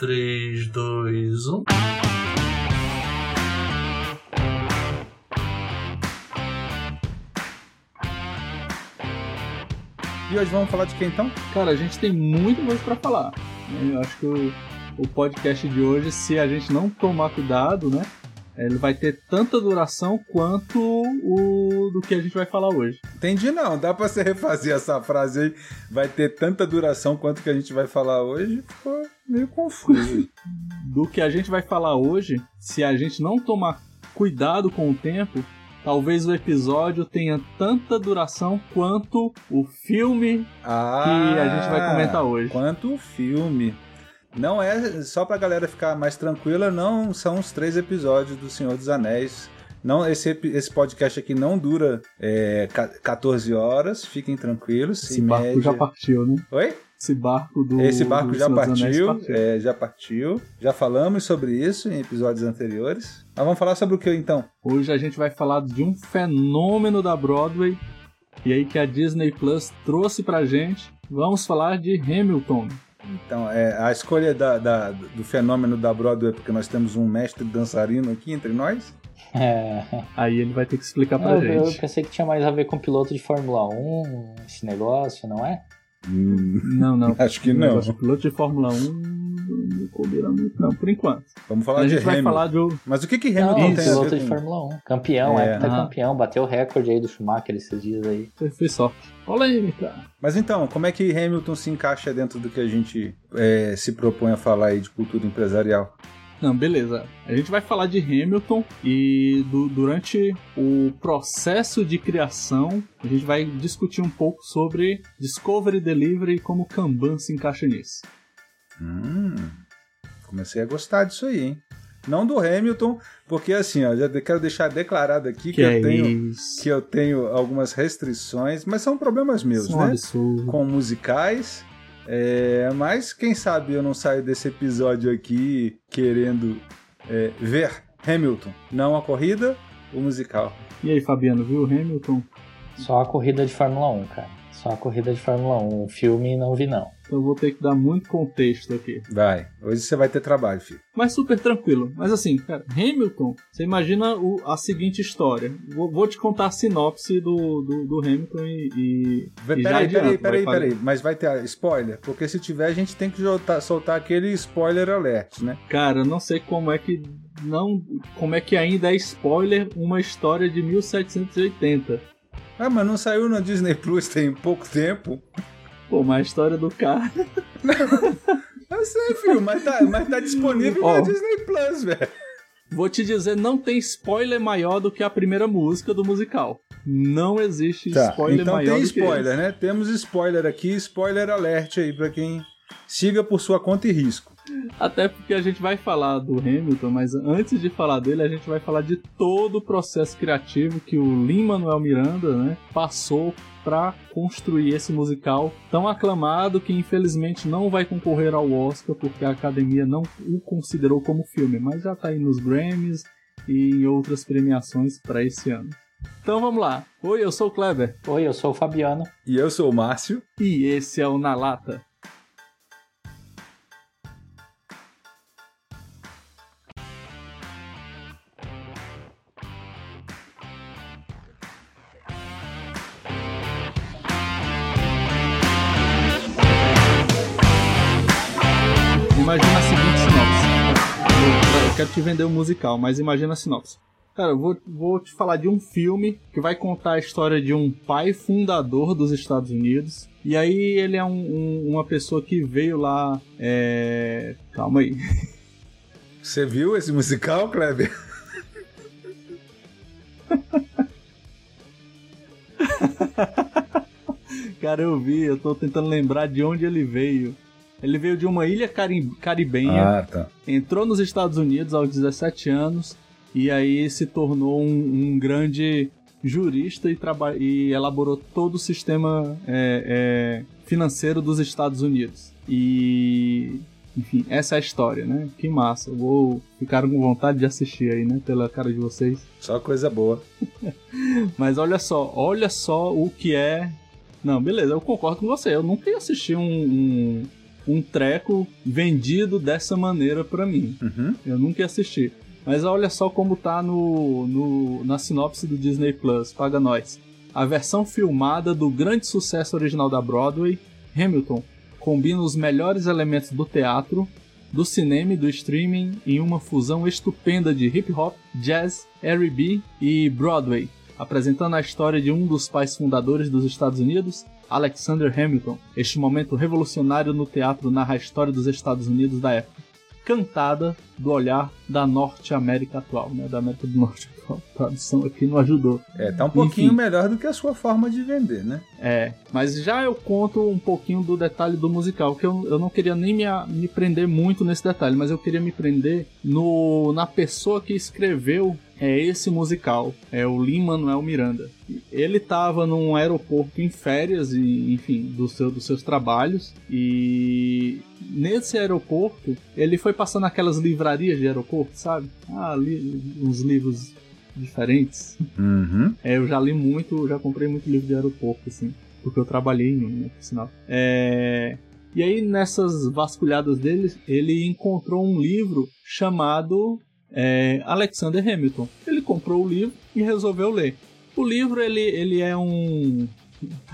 3, 2, 1. E hoje vamos falar de quem então? Cara, a gente tem muito mais para falar. né? Eu acho que o, o podcast de hoje, se a gente não tomar cuidado, né? Ele vai ter tanta duração quanto o do que a gente vai falar hoje. Entendi não, dá pra você refazer essa frase aí. Vai ter tanta duração quanto que a gente vai falar hoje. Ficou meio confuso. Do que a gente vai falar hoje, se a gente não tomar cuidado com o tempo, talvez o episódio tenha tanta duração quanto o filme ah, que a gente vai comentar hoje. Quanto o filme. Não é só pra galera ficar mais tranquila, não são os três episódios do Senhor dos Anéis. Não, esse, esse podcast aqui não dura é, ca- 14 horas, fiquem tranquilos. Esse barco média- já partiu, né? Oi? Esse barco do. Esse barco do já Anéis partiu, é, já partiu. Já falamos sobre isso em episódios anteriores. Mas vamos falar sobre o que então? Hoje a gente vai falar de um fenômeno da Broadway e aí que a Disney Plus trouxe pra gente. Vamos falar de Hamilton. Então, é, a escolha da- da- do fenômeno da Broadway é porque nós temos um mestre dançarino aqui entre nós. É, Aí ele vai ter que explicar pra eu, eu gente. pensei que tinha mais a ver com piloto de Fórmula 1, esse negócio, não é? Não, não. Acho que não. Piloto de Fórmula 1 não combina muito, não, por enquanto. Vamos falar a de gente vai Hamilton. falar do. Mas o que que Não, Hamilton tem a piloto de. Fórmula 1. Campeão, É. é, tá Ah. campeão, bateu o recorde aí do Schumacher esses dias aí. Foi, foi sorte. Polêmica. Mas então, como é que Hamilton se encaixa dentro do que a gente é, se propõe a falar aí de cultura empresarial? Não, beleza. A gente vai falar de Hamilton e du- durante o processo de criação, a gente vai discutir um pouco sobre Discovery Delivery e como Kanban se encaixa nisso. Hum, comecei a gostar disso aí, hein? Não do Hamilton, porque assim, ó, já quero deixar declarado aqui que, Que, é eu tenho isso? que eu tenho algumas restrições, mas são problemas meus, é né? absurdo. Com musicais. É, mas quem sabe eu não saio desse episódio aqui querendo é, ver Hamilton, não a corrida, o musical. E aí, Fabiano, viu o Hamilton? Só a corrida de Fórmula 1, cara. Só a corrida de Fórmula 1. O filme não vi, não. Então vou ter que dar muito contexto aqui. Vai, hoje você vai ter trabalho, filho. Mas super tranquilo. Mas assim, cara, Hamilton, você imagina o- a seguinte história. Vou, vou te contar a sinopse do, do, do Hamilton e. e, e Peraí, peraí, peraí, falar. peraí. Mas vai ter spoiler? Porque se tiver, a gente tem que soltar, soltar aquele spoiler alert, né? Cara, eu não sei como é que não, como é que ainda é spoiler uma história de 1780. Ah, mas não saiu na Disney Plus tem pouco tempo. Pô, mas a história do cara. Eu sei, filho, mas tá, mas tá disponível Ó. na Disney Plus, velho. Vou te dizer, não tem spoiler maior do que a primeira música do musical. Não existe Tá, spoiler então maior tem do que spoiler, esse. né? Temos spoiler aqui, spoiler alert aí pra quem siga por sua conta e risco. Até porque a gente vai falar do Hamilton, mas antes de falar dele, a gente vai falar de todo o processo criativo que o Lin-Manuel Miranda, né, passou para construir esse musical tão aclamado que infelizmente não vai concorrer ao Oscar porque a academia não o considerou como filme, mas já tá aí nos Grammys e em outras premiações para esse ano. Então vamos lá. Oi, eu sou o Kleber Oi, eu sou o Fabiano. E eu sou o Márcio. e esse é o Na Lata. Quero te vender um musical, mas imagina a sinopse. Cara, eu vou, vou te falar de um filme que vai contar a história de um pai fundador dos Estados Unidos. E aí ele é um- um- uma pessoa que veio lá. É... Calma aí. Você viu esse musical, Kleber? Cara, eu vi, eu tô tentando lembrar de onde ele veio. Ele veio de uma ilha cari- caribenha. Ah, tá. entrou nos Estados Unidos aos 17 anos e aí se tornou um, um grande jurista e, e elaborou todo o sistema é, é, financeiro dos Estados Unidos. E, enfim, essa é a história, né? Que massa. Vou ficaram com vontade de assistir aí, né? Pela cara de vocês. Só coisa boa. Mas olha só, olha só o que é. Não, beleza, eu concordo com você. Eu nunca ia assistir um, um, um treco vendido dessa maneira pra mim. Uhum. Eu nunca assisti. Mas olha só como tá no, no, na sinopse do Disney Plus, paga nós. A versão filmada do grande sucesso original da Broadway, Hamilton, combina os melhores elementos do teatro, do cinema e do streaming em uma fusão estupenda de hip hop, jazz, R&B e Broadway, apresentando a história de um dos pais fundadores dos Estados Unidos, Alexander Hamilton. Este momento revolucionário no teatro narra a história dos Estados Unidos da época, cantada do olhar da Norte América atual, né? Da América do Norte atual. A tradução aqui não ajudou. É, tá um pouquinho Enfim. melhor do que a sua forma de vender, né? É, mas já eu conto um pouquinho do detalhe do musical, que eu, eu não queria nem me, me prender muito nesse detalhe, mas eu queria me prender no, na pessoa que escreveu é, esse musical, é o Lin-Manuel Miranda. Ele estava num aeroporto em férias, e, enfim, do seu, dos seus trabalhos, e nesse aeroporto ele foi passando aquelas livrarias de aeroporto, sabe? Ah, li, uns livros diferentes. Uhum. É, eu já li muito, já comprei muito livro de aeroporto, assim, porque eu trabalhei em um, né, por sinal. É, e aí, nessas vasculhadas dele, ele encontrou um livro chamado é, Alexander Hamilton. Ele comprou o livro e resolveu ler. O livro, ele, ele é um...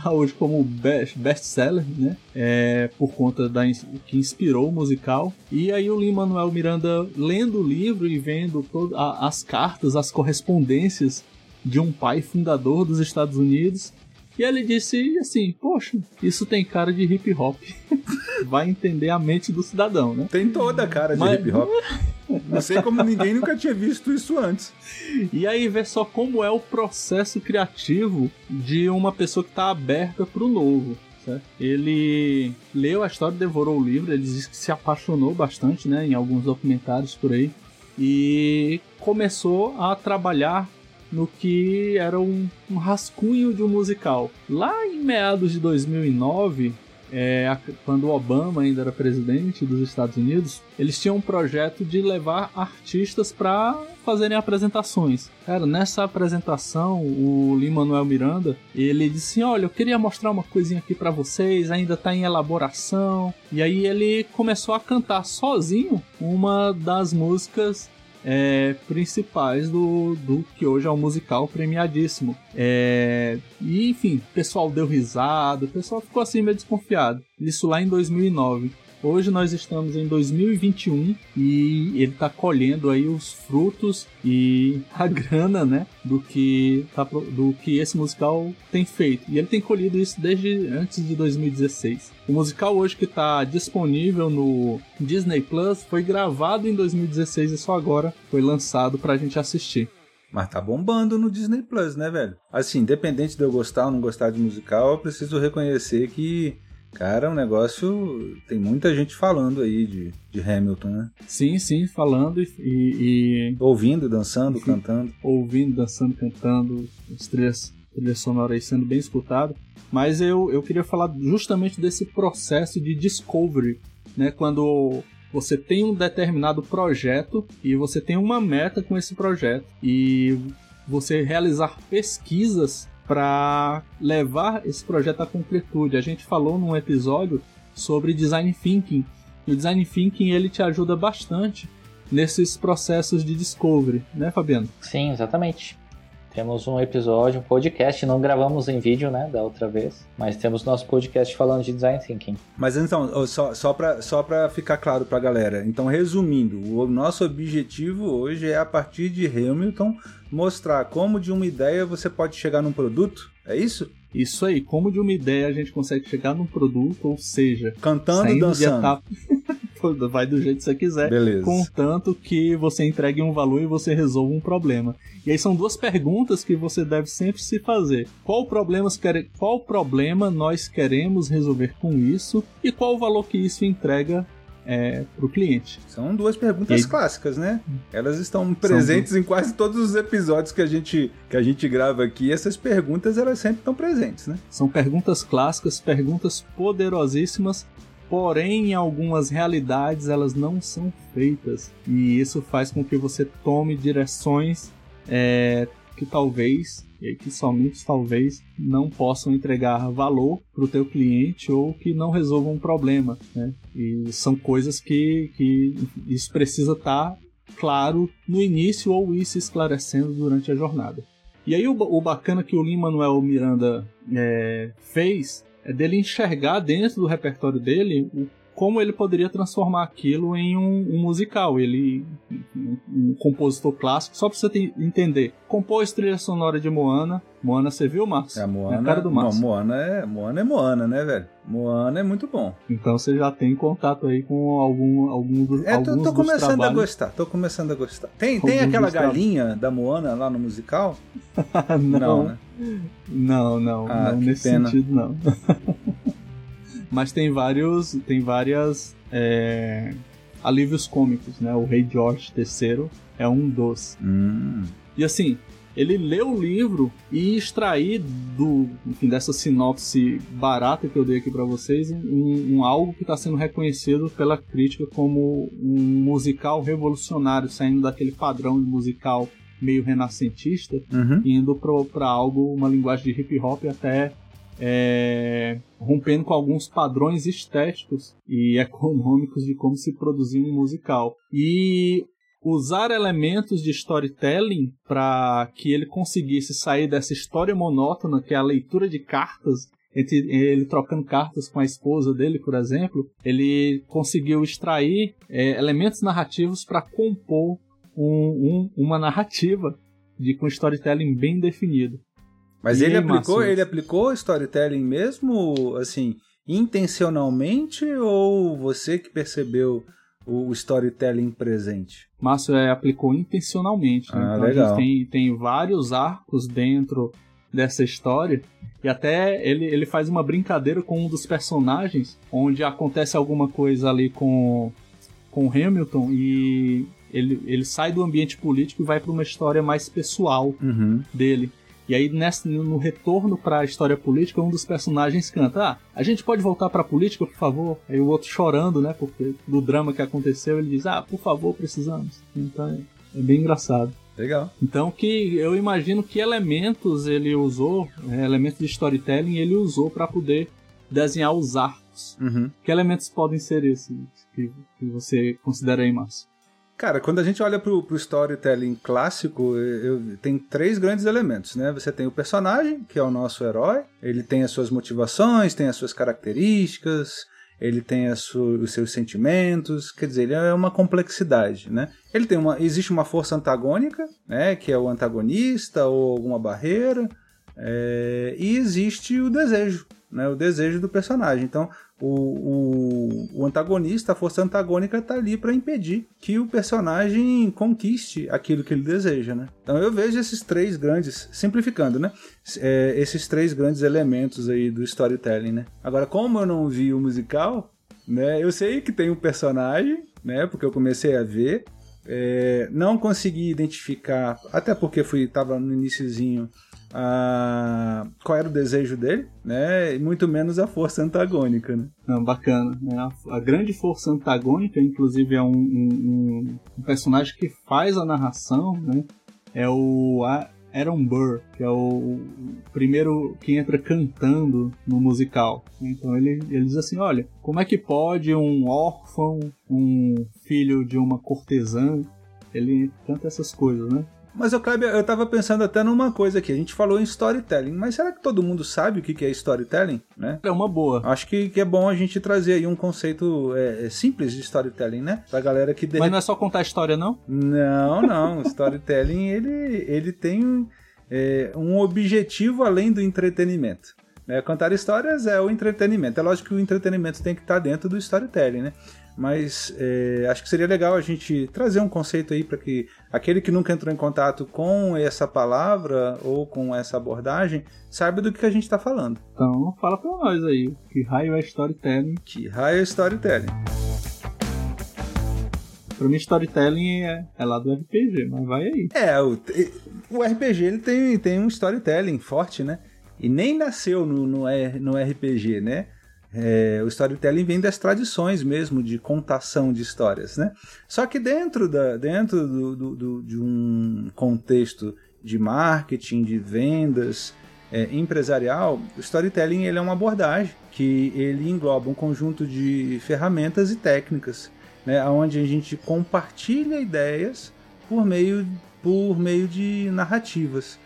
Tá hoje como best- best-seller, né? É, por conta da que inspirou o musical. E aí o Lin-Manuel Miranda lendo o livro e vendo todo, a- as cartas, as correspondências de um pai fundador dos Estados Unidos. E ele disse assim: Poxa, isso tem cara de hip hop. Vai entender a mente do cidadão, né? Tem toda a cara de Mas- hip hop. Não sei como ninguém nunca tinha visto isso antes. E aí vê só como é o processo criativo de uma pessoa que está aberta para o novo. Ele leu a história, devorou o livro, ele disse que se apaixonou bastante, né, em alguns documentários por aí, e começou a trabalhar no que era um, um rascunho de um musical. Lá em meados de 2009, é, quando Obama ainda era presidente dos Estados Unidos, eles tinham um projeto de levar artistas para fazerem apresentações. Cara, nessa apresentação, o Lin-Manuel Miranda, ele disse: "Olha, eu queria mostrar uma coisinha aqui para vocês, ainda tá em elaboração". E aí ele começou a cantar sozinho uma das músicas é, principais do, do que hoje é um musical premiadíssimo. É, e enfim, o pessoal deu risada, o pessoal ficou assim meio desconfiado. Isso lá em 2009. Hoje nós estamos em 2021 e ele está colhendo aí os frutos e a grana, né, do que tá do que esse musical tem feito. E ele tem colhido isso desde antes de 2016. O musical hoje que está disponível no Disney Plus foi gravado em 2016 e só agora foi lançado pra gente assistir. Mas tá bombando no Disney Plus, né, velho? Assim, independente de eu gostar ou não gostar de musical, eu preciso reconhecer que, cara, é um negócio. Tem muita gente falando aí de, de Hamilton, né? Sim, sim, falando e, e- Ouvindo, dançando, Sim. cantando. ouvindo, dançando, cantando, as trilhas, trilhas sonoras aí sendo bem escutado. Mas eu, eu queria falar justamente desse processo de discovery, né? Quando você tem um determinado projeto e você tem uma meta com esse projeto e você realizar pesquisas para levar esse projeto à concretude. A gente falou num episódio sobre design thinking. E o design thinking ele te ajuda bastante nesses processos de discovery, né, Fabiano? Sim, exatamente. Temos um episódio, um podcast, não gravamos em vídeo, né, da outra vez, mas temos nosso podcast falando de design thinking. Mas então, só, só, pra, só pra ficar claro pra galera. Então, resumindo, o nosso objetivo hoje é, a partir de Hamilton, mostrar como de uma ideia você pode chegar num produto. É isso? Isso aí, como de uma ideia a gente consegue chegar num produto, ou seja, Cantando, dançando. Vai do jeito que você quiser. Beleza. Contanto que você entregue um valor e você resolva um problema. E aí são duas perguntas que você deve sempre se fazer. Qual problema, qual problema nós queremos resolver com isso? E qual o valor que isso entrega é, para o cliente? São duas perguntas E clássicas, né? Elas estão presentes em quase todos os episódios que a gente, que a gente grava aqui. Essas perguntas, elas sempre estão presentes, né? São perguntas clássicas, perguntas poderosíssimas, porém em algumas realidades elas não são feitas. E isso faz com que você tome direções é, que talvez e que somente talvez não possam entregar valor para o teu cliente ou que não resolvam um problema, né? E são coisas que, que isso precisa estar tá claro no início ou ir se esclarecendo durante a jornada. E aí o, o bacana que o Lin-Manuel Miranda é, fez é dele enxergar dentro do repertório dele o como ele poderia transformar aquilo em um, um musical. Ele, um, um, compositor clássico, só pra você entender. Compôs trilha sonora de Moana. Moana, você viu, Marcos? É, Moana, é a cara do Marcos. Não, Moana é, Moana é Moana, né, velho? Moana é muito bom. Então você já tem contato aí com algum, algum dos, é, tô, alguns tô começando trabalhos. a gostar, tô começando a gostar. Tem, tem aquela galinha da Moana lá no musical? não, não, né? Não, não, ah, não nesse pena. sentido não. Mas tem vários. Tem várias. É, alívios cômicos, né? O Rei George III é um dos. Hum. E assim, ele lê o livro e extrair do, enfim, dessa sinopse barata que eu dei aqui para vocês um, um, algo que está sendo reconhecido pela crítica como um musical revolucionário, saindo daquele padrão de musical meio renascentista, uhum. indo para algo, uma linguagem de hip hop até é, rompendo com alguns padrões estéticos e econômicos de como se produzir um musical. E usar elementos de storytelling para que ele conseguisse sair dessa história monótona, que é a leitura de cartas, entre ele trocando cartas com a esposa dele, por exemplo, ele conseguiu extrair é, elementos narrativos para compor um, um, uma narrativa de com storytelling bem definido. Mas e ele aplicou, ele aplicou storytelling mesmo, assim, intencionalmente ou você que percebeu o storytelling presente? Márcio é, aplicou intencionalmente. Né? Ah, então legal. A gente tem, tem vários arcos dentro dessa história e até ele, ele faz uma brincadeira com um dos personagens onde acontece alguma coisa ali com com Hamilton e ele, ele sai do ambiente político e vai para uma história mais pessoal uhum. dele. E aí, nesse, no retorno para a história política, um dos personagens canta: Ah, a gente pode voltar para a política, por favor? Aí o outro chorando, né? Porque do drama que aconteceu, ele diz: Ah, por favor, precisamos. Então é, é bem engraçado. Legal. Então, que eu imagino que elementos ele usou, é, elementos de storytelling, ele usou para poder desenhar os arcos. Uhum. Que elementos podem ser esses que, que você considera aí, Márcio? Cara, quando a gente olha pro, pro storytelling clássico, eu, tem três grandes elementos, né? Você tem o personagem, que é o nosso herói, ele tem as suas motivações, tem as suas características, ele tem su, os seus sentimentos, quer dizer, ele é uma complexidade, né? Ele tem uma, existe uma força antagônica, né? Que é o antagonista ou alguma barreira, é, e existe o desejo, né? O desejo do personagem. Então, o, o, o antagonista, a força antagônica, está ali para impedir que o personagem conquiste aquilo que ele deseja, né? Então eu vejo esses três grandes, simplificando, né? É, esses três grandes elementos aí do storytelling, né? Agora, como eu não vi o musical, né? Eu sei que tem um personagem, né? Porque eu comecei a ver, é, não consegui identificar, até porque fui tava no iníciozinho a, qual era o desejo dele, né? E muito menos a força antagônica, né? Não, bacana. Né? A, a, grande força antagônica, inclusive, é um, um, um, personagem que faz a narração, né? É o Aaron Burr, que é o primeiro que entra cantando no musical. Então ele, ele diz assim: olha, como é que pode um órfão, um filho de uma cortesã, ele canta essas coisas, né? Mas, eu, Kleber, eu tava pensando até numa coisa aqui. A gente falou em storytelling, mas será que todo mundo sabe o que é storytelling? Né? É uma boa. Acho que, que é bom a gente trazer aí um conceito é, é simples de storytelling, né? Pra galera que... De... Mas não é só contar história, não? Não, não. storytelling, ele, ele tem é, um objetivo além do entretenimento. Né? Contar histórias é o entretenimento. É lógico que o entretenimento tem que estar dentro do storytelling, né? Mas é, acho que seria legal a gente trazer um conceito aí para que aquele que nunca entrou em contato com essa palavra ou com essa abordagem saiba do que a gente está falando. Então fala para nós aí, que raio é storytelling? Que raio é storytelling? Pra mim, storytelling é, é lá do RPG, mas vai aí. É, o, o RPG ele tem, tem um storytelling forte, né? E nem nasceu no, no, no RPG, né? É, o storytelling vem das tradições mesmo de contação de histórias, né? Só que dentro, da, dentro do, do, do, de um contexto de marketing, de vendas, é, empresarial, o storytelling ele é uma abordagem que ele engloba um conjunto de ferramentas e técnicas, né, onde a gente compartilha ideias por meio, por meio de narrativas.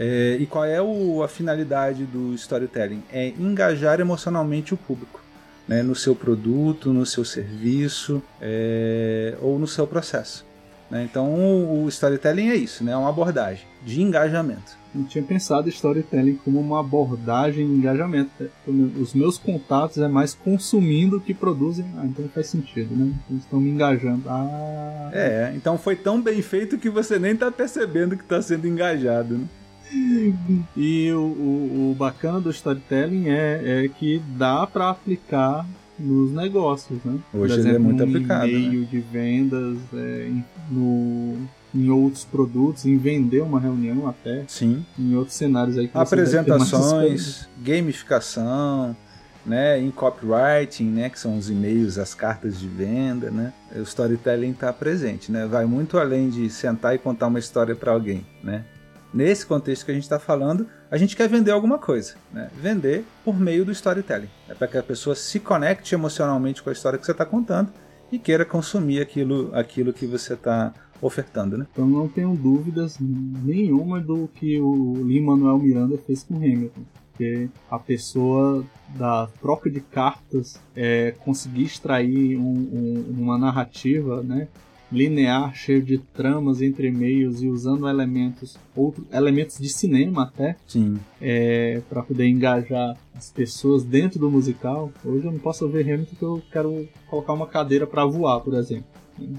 É, e qual é o, a finalidade do storytelling? É engajar emocionalmente o público. Né, no seu produto, no seu serviço é, ou no seu processo. Né? Então o, o storytelling é isso, né? é uma abordagem de engajamento. Não tinha pensado storytelling como uma abordagem de engajamento. Os meus contatos é mais consumindo que produzem. Ah, então faz sentido, né? Eles estão me engajando. Ah. É, então foi tão bem feito que você nem está percebendo que está sendo engajado, né? E o, o, o, bacana do storytelling é, é que dá para aplicar nos negócios, né? Hoje exemplo, ele é muito aplicado. No meio né? de vendas, é, no, em outros produtos, em vender uma reunião até. Sim. Em outros cenários aí que Apresentações, gamificação, né, em copywriting, né, que são os e-mails, as cartas de venda, né, o storytelling está presente, né, vai muito além de sentar e contar uma história para alguém, né, nesse contexto que a gente está falando, a gente quer vender alguma coisa. Né? Vender por meio do storytelling. É para que a pessoa se conecte emocionalmente com a história que você está contando e queira consumir aquilo, aquilo que você está ofertando. Né? Então não tenho dúvidas nenhuma do que o Lin-Manuel Miranda fez com Hamilton. Porque a pessoa da troca de cartas é, conseguir extrair um, um, uma narrativa né, linear, cheio de tramas entre meios e usando elementos, outros elementos de cinema até, Sim. É, para poder engajar as pessoas dentro do musical. Hoje eu não posso ver Hamilton porque eu quero colocar uma cadeira para voar, por exemplo.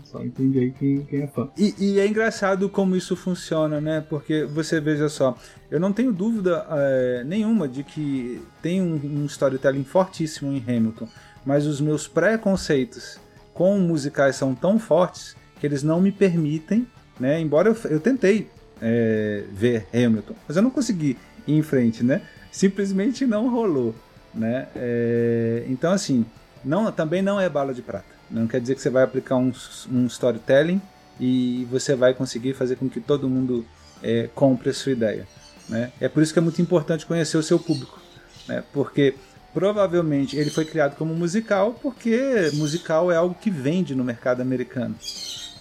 Só entender aí quem, quem é fã. E, e, é engraçado como isso funciona, né? Porque você veja só, eu não tenho dúvida é, nenhuma de que tem um, um storytelling fortíssimo em Hamilton, mas os meus preconceitos com musicais são tão fortes que eles não me permitem, né? Embora eu, eu tentei é, ver Hamilton, mas eu não consegui ir em frente, né? Simplesmente não rolou, né? É, então assim, não, também não é bala de prata. Não quer dizer que você vai aplicar um, um storytelling e você vai conseguir fazer com que todo mundo é, compre a sua ideia. Né? É por isso que é muito importante conhecer o seu público, né? porque provavelmente ele foi criado como musical porque musical é algo que vende no mercado americano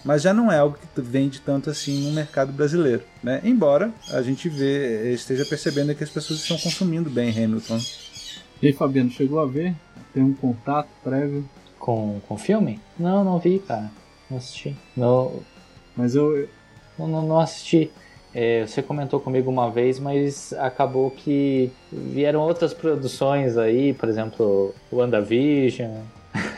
mas já não é algo que vende tanto assim no mercado brasileiro, né? Embora a gente vê, esteja percebendo que as pessoas estão consumindo bem Hamilton. E aí, Fabiano, chegou a ver? Tem um contato prévio? Com o filme? Não, não vi, cara. Não assisti. Não... Mas eu... Não, não, não assisti. É, você comentou comigo uma vez, mas acabou que vieram outras produções aí, por exemplo, WandaVision.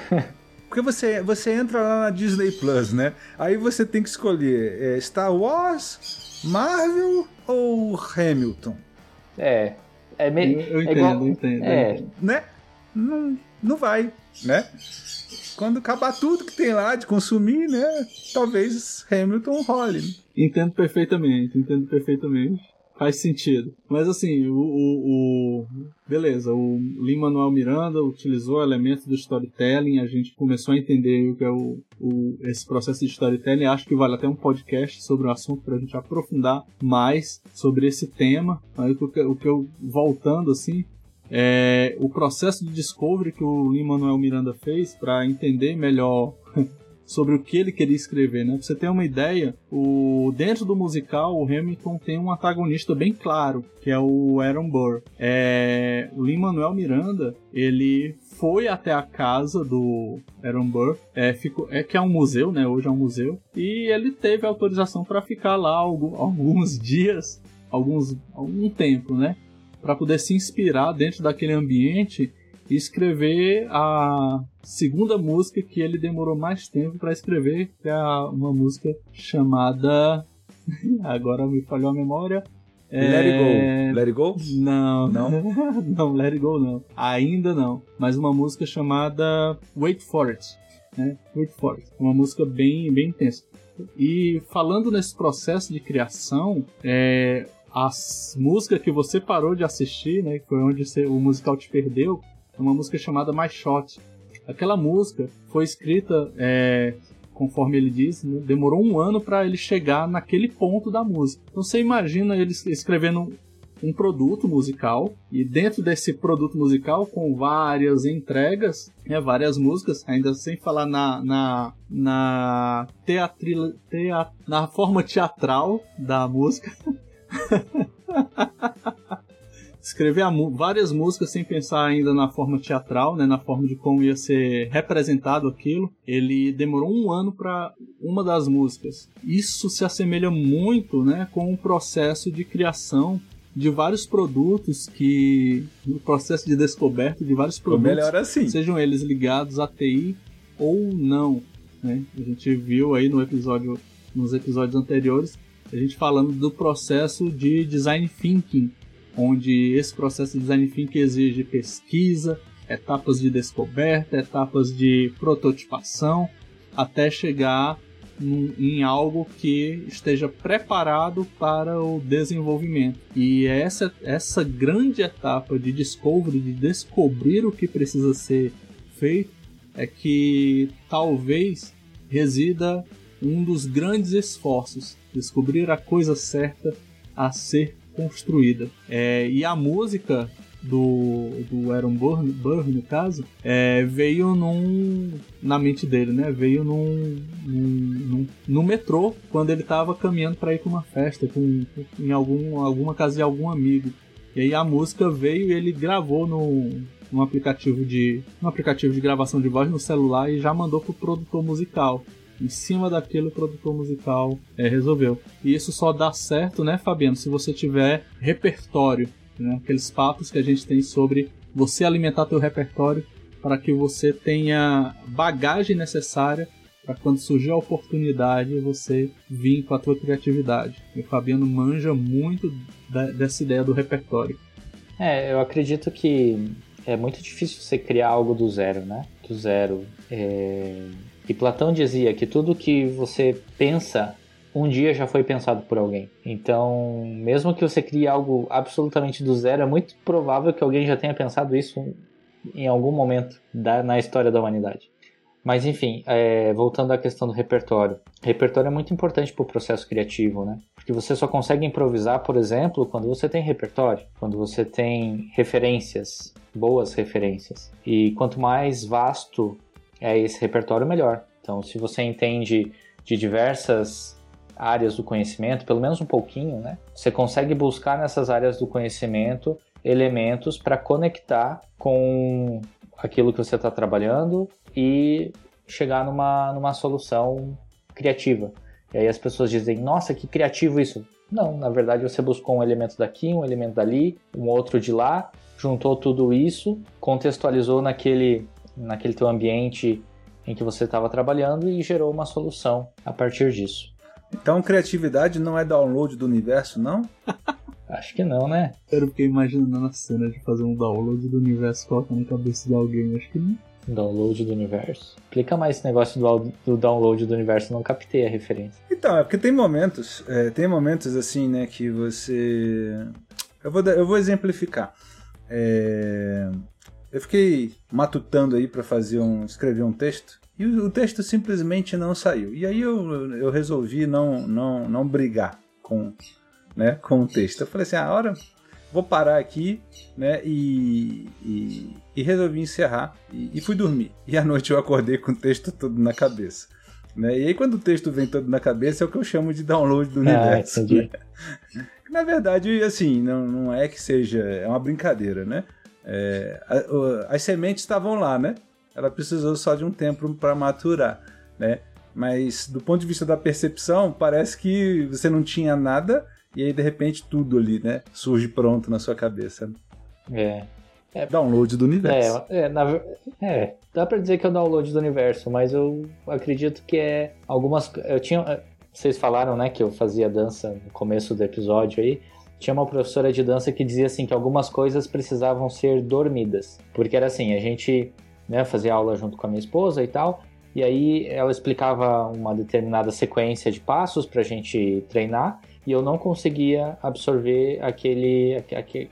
Porque você, você entra lá na Disney Plus, né? Aí você tem que escolher é, Star Wars, Marvel ou Hamilton. É. É meio. Eu, eu entendo, é igual, eu entendo. É. Né? Não, não vai, né? Quando acabar tudo que tem lá de consumir, né? Talvez Hamilton role. Entendo perfeitamente, entendo perfeitamente. Faz sentido. Mas assim, o, o, o beleza, o Lin-Manuel Miranda utilizou elementos do storytelling, a gente começou a entender o que é o, o, esse processo de storytelling. Acho que vale até um podcast sobre o assunto para a gente aprofundar mais sobre esse tema. Aí, o, que, o que eu, voltando assim, é o processo de discovery que o Lin-Manuel Miranda fez para entender melhor sobre o que ele queria escrever, né? Pra você ter uma ideia, o dentro do musical, o Hamilton tem um antagonista bem claro, que é o Aaron Burr. É, o Lin-Manuel Miranda, ele foi até a casa do Aaron Burr, é, ficou, é que é um museu, né? Hoje é um museu, e ele teve autorização para ficar lá alguns dias, alguns algum tempo, né? Para poder se inspirar dentro daquele ambiente e escrever a segunda música que ele demorou mais tempo para escrever, que é uma música chamada. Agora me falhou a memória. Let It Go. É, Let It Go? Não. Não? não, Let It Go não. Ainda não. Mas uma música chamada Wait For It. Né? Wait For It. Uma música bem, bem intensa. E falando nesse processo de criação, é, as músicas que você parou de assistir, né, que foi onde você, o musical te perdeu, uma música chamada My Shot. Aquela música foi escrita é, conforme ele diz, né, demorou um ano para ele chegar naquele ponto da música. Então você imagina ele escrevendo um produto musical e dentro desse produto musical com várias entregas, né, várias músicas, ainda sem falar na na na teatril, teat, na forma teatral da música. escrever várias músicas sem pensar ainda na forma teatral, né, na forma de como ia ser representado aquilo. Ele demorou um ano para uma das músicas. Isso se assemelha muito, né, com o processo de criação de vários produtos que no processo de descoberta de vários produtos, melhor assim. sejam eles ligados à TI ou não, né? A gente viu aí no episódio nos episódios anteriores a gente falando do processo de design thinking onde esse processo de design thinking exige pesquisa, etapas de descoberta, etapas de prototipação, até chegar em algo que esteja preparado para o desenvolvimento. E é essa, essa grande etapa de discovery, de descobrir o que precisa ser feito, é que talvez resida um dos grandes esforços, descobrir a coisa certa a ser construída. É, e a música do, do Aaron Burr, Burr no caso, é, veio num, na mente dele, né? Veio num, num, num metrô quando ele estava caminhando para ir para uma festa com, em algum, alguma casa de algum amigo. E aí a música veio e ele gravou no, num aplicativo de um aplicativo de gravação de voz no celular e já mandou pro produtor musical em cima daquilo o produtor musical é, resolveu. E isso só dá certo, né, Fabiano, se você tiver repertório, né, aqueles papos que a gente tem sobre você alimentar teu repertório para que você tenha bagagem necessária para quando surgir a oportunidade você vir com a tua criatividade. E o Fabiano manja muito da, dessa ideia do repertório. É, eu acredito que é muito difícil você criar algo do zero, né? Do zero. É... E Platão dizia que tudo que você pensa um dia já foi pensado por alguém. Então, mesmo que você crie algo absolutamente do zero, é muito provável que alguém já tenha pensado isso em algum momento da, na história da humanidade. Mas enfim, é, voltando à questão do repertório. Repertório é muito importante para o processo criativo, né? Porque você só consegue improvisar, por exemplo, quando você tem repertório, quando você tem referências, boas referências. E quanto mais vasto é esse repertório, melhor. Então, se você entende de diversas áreas do conhecimento, pelo menos um pouquinho, né? Você consegue buscar nessas áreas do conhecimento elementos para conectar com aquilo que você está trabalhando e chegar numa, numa solução criativa. E aí as pessoas dizem, nossa, que criativo isso. Não, na verdade você buscou um elemento daqui, um elemento dali, um outro de lá, juntou tudo isso, contextualizou naquele naquele teu ambiente em que você estava trabalhando e gerou uma solução a partir disso. Então, criatividade não é download do universo, não? Acho que não, né? Eu fiquei imaginando a cena de fazer um download do universo colocando na cabeça de alguém. Acho que não. Download do universo. Explica mais esse negócio do, do download do universo, não captei a referência. Então, é porque tem momentos, é, tem momentos assim, né, que você. Eu vou, eu vou exemplificar. É... Eu fiquei matutando aí para fazer um, escrever um texto e o, o, texto simplesmente não saiu. E aí eu, eu resolvi não, não, não brigar com, né, com o texto. Eu falei assim, a ah, hora vou parar aqui, né, e, e, e resolvi encerrar e, e, fui dormir. E à noite eu acordei com o texto todo na cabeça. Né? E aí quando o texto vem todo na cabeça é o que eu chamo de download do ah, universo. Né? Na verdade, assim, não, não é que seja, é uma brincadeira, né? É, a, as sementes estavam lá, né? Ela precisou só de um tempo para maturar, né? Mas do ponto de vista da percepção, parece que você não tinha nada e aí de repente tudo ali, né? Surge pronto na sua cabeça. É. é download do universo. É, é, na, é, dá para dizer que é o download do universo, mas eu acredito que é algumas. Eu tinha. Vocês falaram, né, que eu fazia dança no começo do episódio aí tinha uma professora de dança que dizia assim que algumas coisas precisavam ser dormidas. Porque era assim, a gente né, fazia aula junto com a minha esposa e tal, e aí ela explicava uma determinada sequência de passos para a gente treinar, e eu não conseguia absorver aquele,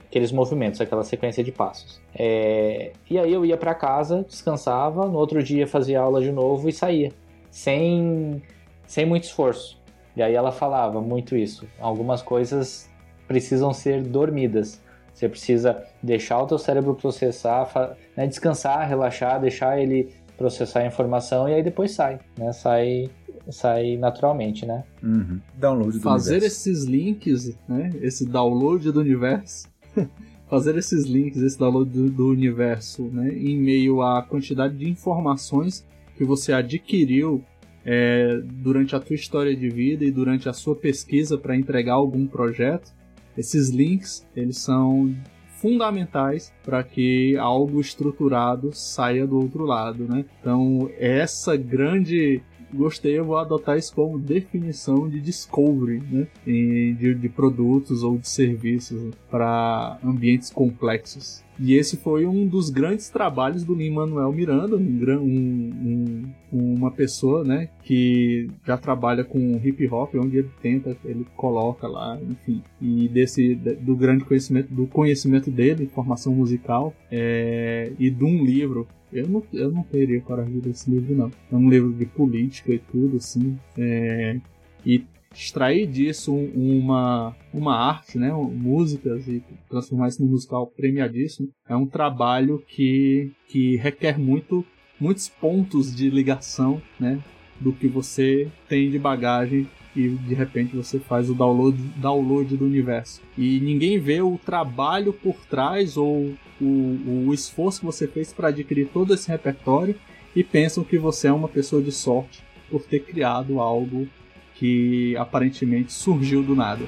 aqueles movimentos, aquela sequência de passos. É, e aí eu ia para casa, descansava, no outro dia fazia aula de novo e saía. sem, sem muito esforço. E aí ela falava muito isso. Algumas coisas precisam ser dormidas. Você precisa deixar o teu cérebro processar, né, descansar, relaxar, deixar ele processar a informação e aí depois sai, né? Sai, sai naturalmente, né? Uhum. Download do Fazer universo. esses links, né? Esse download do universo. Fazer esses links, esse download do, do universo, né? Em meio à quantidade de informações que você adquiriu é, durante a tua história de vida e durante a sua pesquisa para entregar algum projeto, esses links eles são fundamentais para que algo estruturado saia do outro lado, né? Então essa grande gostei, eu vou adotar isso como definição de discovery, né? De, de produtos ou de serviços para ambientes complexos. E esse foi um dos grandes trabalhos do Lin-Manuel Miranda, um, um, um, uma pessoa né, que já trabalha com hip hop, onde ele tenta, ele coloca lá, enfim, e desse do grande conhecimento, do conhecimento dele, formação musical, é, e de um livro eu não, eu não teria coragem de ler esse livro, não. É um livro de política e tudo, assim. É, e extrair disso uma, uma arte, né, músicas e transformar isso num musical premiadíssimo, é um trabalho que, que requer muito, muitos pontos de ligação, né, do que você tem de bagagem e de repente você faz o download, download do universo. E ninguém vê o trabalho por trás ou o, o esforço que você fez para adquirir todo esse repertório e pensam que você é uma pessoa de sorte por ter criado algo que aparentemente surgiu do nada.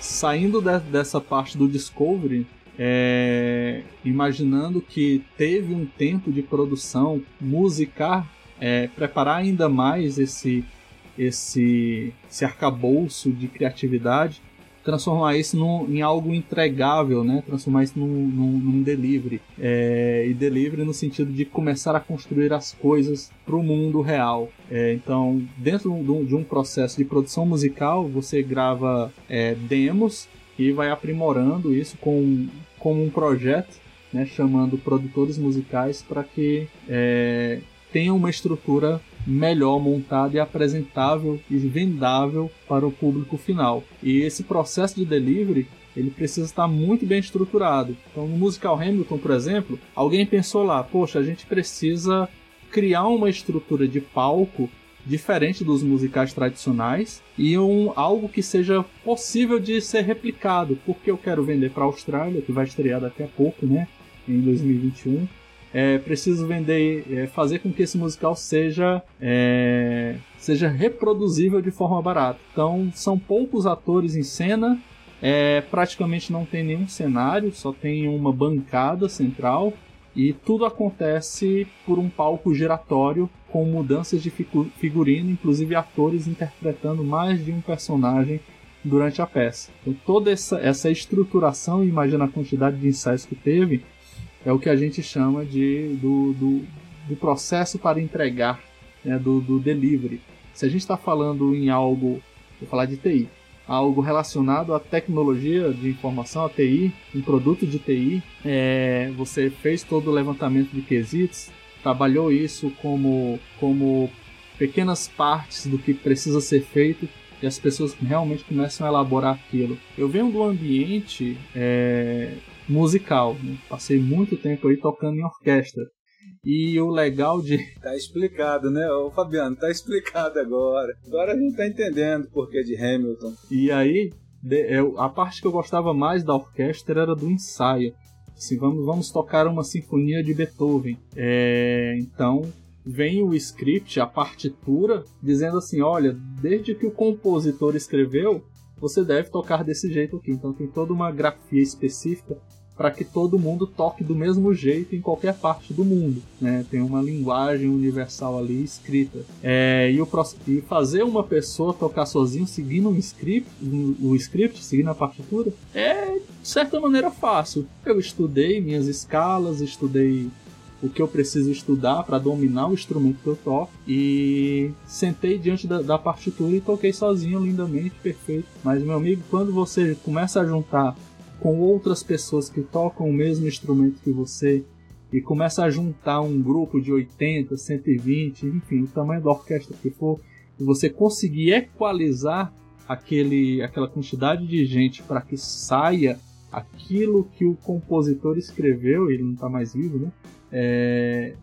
Saindo de, dessa parte do Discovery, é, imaginando que teve um tempo de produção, musicar, é, preparar ainda mais esse, esse, esse arcabouço de criatividade, transformar isso em algo entregável, né? Transformar isso num, num, num delivery. É, e delivery no sentido de começar a construir as coisas para o mundo real. É, então, dentro de um processo de produção musical, você grava é, demos e vai aprimorando isso com, com um projeto, né? Chamando produtores musicais para que é, tenha uma estrutura melhor montado e apresentável e vendável para o público final. E esse processo de delivery ele precisa estar muito bem estruturado. Então, no musical Hamilton, por exemplo, alguém pensou lá, poxa, a gente precisa criar uma estrutura de palco diferente dos musicais tradicionais e um algo que seja possível de ser replicado, porque eu quero vender para a Austrália, que vai estrear daqui a pouco, né, em 2021 é preciso vender, é, fazer com que esse musical seja é, seja reproduzível de forma barata. Então são poucos atores em cena, é, praticamente não tem nenhum cenário, só tem uma bancada central e tudo acontece por um palco giratório com mudanças de figurino, inclusive atores interpretando mais de um personagem durante a peça. Então, toda essa, essa estruturação, imagina a quantidade de ensaios que teve, é o que a gente chama de do, do, do processo para entregar, né, do, do delivery. Se a gente está falando em algo, vou falar de TI, algo relacionado à tecnologia de informação, a TI, um produto de TI, é, você fez todo o levantamento de quesitos, trabalhou isso como, como pequenas partes do que precisa ser feito e as pessoas realmente começam a elaborar aquilo. Eu venho do ambiente é, musical. Né? Passei muito tempo aí tocando em orquestra. E o legal de. Tá explicado, né? Ô Fabiano, tá explicado agora. Agora a gente tá entendendo o porquê de Hamilton. E aí, a parte que eu gostava mais da orquestra era do ensaio. Assim, vamos, vamos tocar uma sinfonia de Beethoven. É, então, vem o script, a partitura, dizendo assim: olha, desde que o compositor escreveu, você deve tocar desse jeito aqui. Então tem toda uma grafia específica para que todo mundo toque do mesmo jeito em qualquer parte do mundo. Né? Tem uma linguagem universal ali escrita. É, e, o, e, fazer uma pessoa tocar sozinho seguindo um script, um, um script, seguindo a partitura, é de certa maneira fácil. Eu estudei minhas escalas, estudei o que eu preciso estudar para dominar o instrumento que eu toco e sentei diante da, da, partitura e toquei sozinho lindamente, perfeito. Mas meu amigo, quando você começa a juntar com outras pessoas que tocam o mesmo instrumento que você e começa a juntar um grupo de 80, 120, enfim, o tamanho da orquestra que for, e você conseguir equalizar aquele, aquela quantidade de gente para que saia aquilo que o compositor escreveu, ele não está mais vivo, né? É,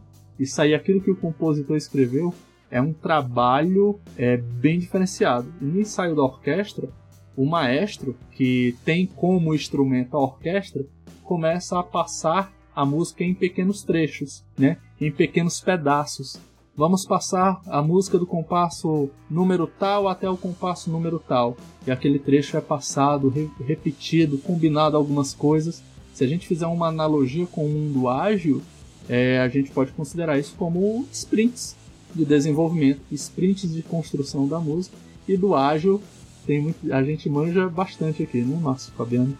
sair aquilo que o compositor escreveu é um trabalho é, bem diferenciado. No ensaio da orquestra, o maestro, que tem como instrumento a orquestra, começa a passar a música em pequenos trechos, né? em pequenos pedaços. Vamos passar a música do compasso número tal até o compasso número tal. E aquele trecho é passado, re repetido, combinado algumas coisas. Se a gente fizer uma analogia com o mundo ágil, é, a gente pode considerar isso como sprints de desenvolvimento, sprints de construção da música. E do ágil, tem muito, a gente manja bastante aqui, né, Márcio Fabiano?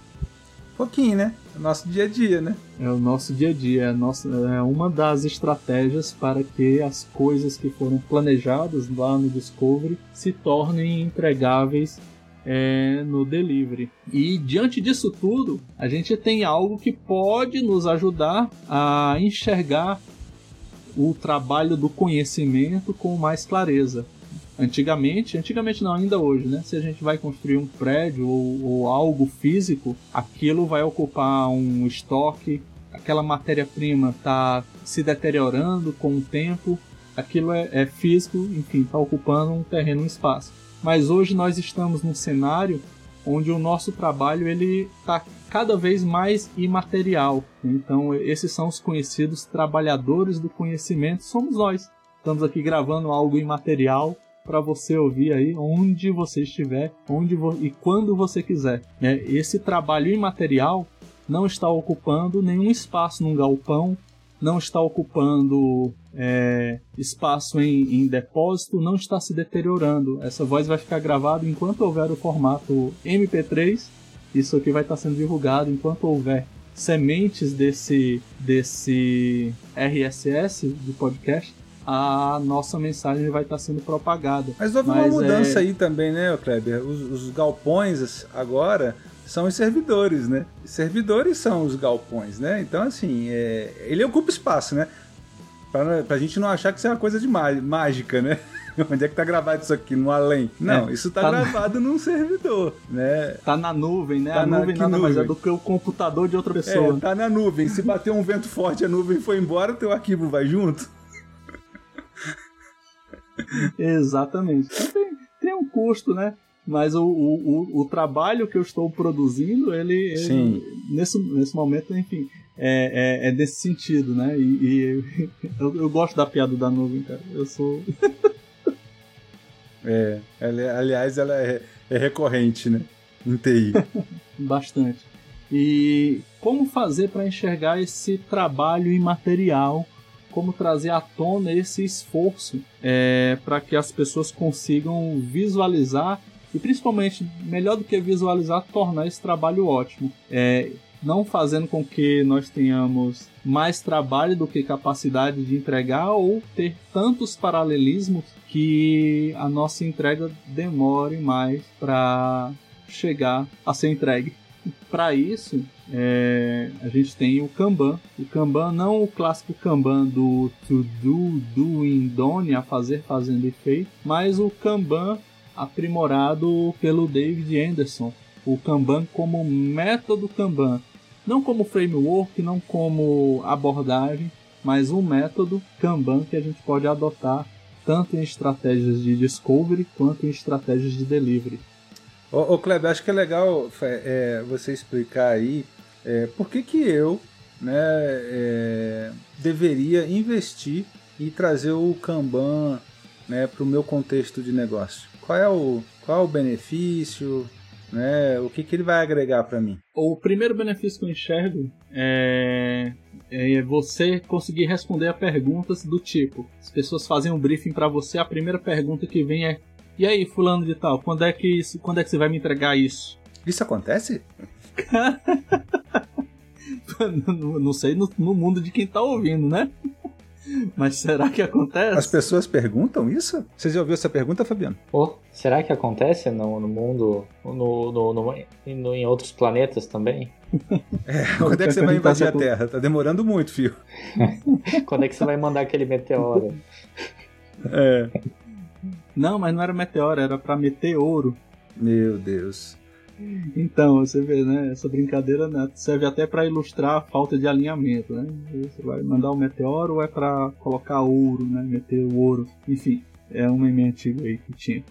pouquinho, né? É o nosso dia a dia, né? É o nosso dia a dia, é, nossa, é uma das estratégias para que as coisas que foram planejadas lá no Discovery se tornem entregáveis é, no delivery. E diante disso tudo, a gente tem algo que pode nos ajudar a enxergar o trabalho do conhecimento com mais clareza. Antigamente, antigamente não, ainda hoje, né? Se a gente vai construir um prédio ou, ou algo físico, aquilo vai ocupar um estoque, aquela matéria-prima está se deteriorando com o tempo, aquilo é, é físico, enfim, está ocupando um terreno, um espaço. Mas hoje nós estamos num cenário onde o nosso trabalho ele está cada vez mais imaterial. Então esses são os conhecidos trabalhadores do conhecimento, somos nós. Estamos aqui gravando algo imaterial para você ouvir aí onde você estiver, onde e quando você quiser. Né? Esse trabalho imaterial não está ocupando nenhum espaço num galpão, não está ocupando é, espaço em, em, depósito, não está se deteriorando. Essa voz vai ficar gravada enquanto houver o formato MP3. Isso aqui vai estar sendo divulgado enquanto houver sementes desse, desse RSS do podcast a nossa mensagem vai estar sendo propagada. Mas houve Mas uma mudança é... aí também, né, Kleber? Os, os, galpões agora são os servidores, né? Servidores são os galpões, né? Então, assim, é... ele ocupa espaço, né? Pra, pra gente não achar que isso é uma coisa de mágica, né? Onde é que tá gravado isso aqui? No além? Não, é, isso tá, tá gravado num servidor, né? Tá na nuvem, né? Tá a nuvem nada nuvem? mais é do que o computador de outra pessoa. É, tá na nuvem. Se bater um vento forte, a nuvem foi embora, o teu arquivo vai junto. Exatamente. Então tem, tem um custo, né? Mas o, o, o, trabalho que eu estou produzindo, ele, ele nesse, nesse momento, enfim, é, é, é desse sentido, né? E, e eu, eu, gosto da piada da nuvem, cara. Eu sou. é, ela, aliás, ela é, é recorrente, né? Em TI. Bastante. E como fazer para enxergar esse trabalho imaterial como trazer à tona esse esforço é, para que as pessoas consigam visualizar e principalmente melhor do que visualizar tornar esse trabalho ótimo é, não fazendo com que nós tenhamos mais trabalho do que capacidade de entregar ou ter tantos paralelismos que a nossa entrega demore mais para chegar a ser entregue para isso, é, a gente tem o Kanban. O Kanban, não o clássico Kanban do to do, doing, done, a fazer, fazendo efeito, mas o Kanban aprimorado pelo David Anderson. O Kanban como método Kanban. Não como framework, não como abordagem, mas um método Kanban que a gente pode adotar tanto em estratégias de discovery quanto em estratégias de delivery. Ô, ô Kleber, acho que é legal é, você explicar aí é, por que, que eu né, é, deveria investir e trazer o Kanban né, para o meu contexto de negócio. Qual é o, qual é o benefício? Né, o que, que ele vai agregar para mim? O primeiro benefício que eu enxergo é, é você conseguir responder a perguntas do tipo: as pessoas fazem um briefing para você, a primeira pergunta que vem é e aí, fulano de tal, quando é que isso, quando é que você vai me entregar isso? Isso acontece? não, não, sei no, no, mundo de quem tá ouvindo, né? Mas será que acontece? As pessoas perguntam isso? Você já ouviu essa pergunta, Fabiano? Oh, será que acontece no, no mundo, no, no, no, em outros planetas também? É, quando é que você vai invadir a Terra? Tá demorando muito, filho. quando é que você vai mandar aquele meteoro? É. Não, mas não era meteoro, era pra meter ouro. Meu Deus. Então, você vê, né? Essa brincadeira né, serve até para ilustrar a falta de alinhamento, né? Você vai mandar um meteoro ou é para colocar ouro, né? Meter o ouro. Enfim, é um meme antigo aí que tinha.